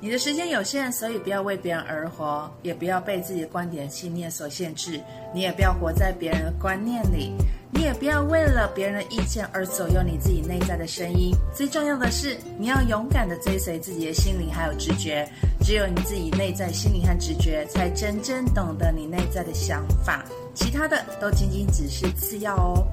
你的时间有限，所以不要为别人而活，也不要被自己的观点、信念所限制。你也不要活在别人的观念里，你也不要为了别人的意见而左右你自己内在的声音。最重要的是，你要勇敢地追随自己的心灵还有直觉。只有你自己内在心灵和直觉，才真正懂得你内在的想法，其他的都仅仅只是次要哦。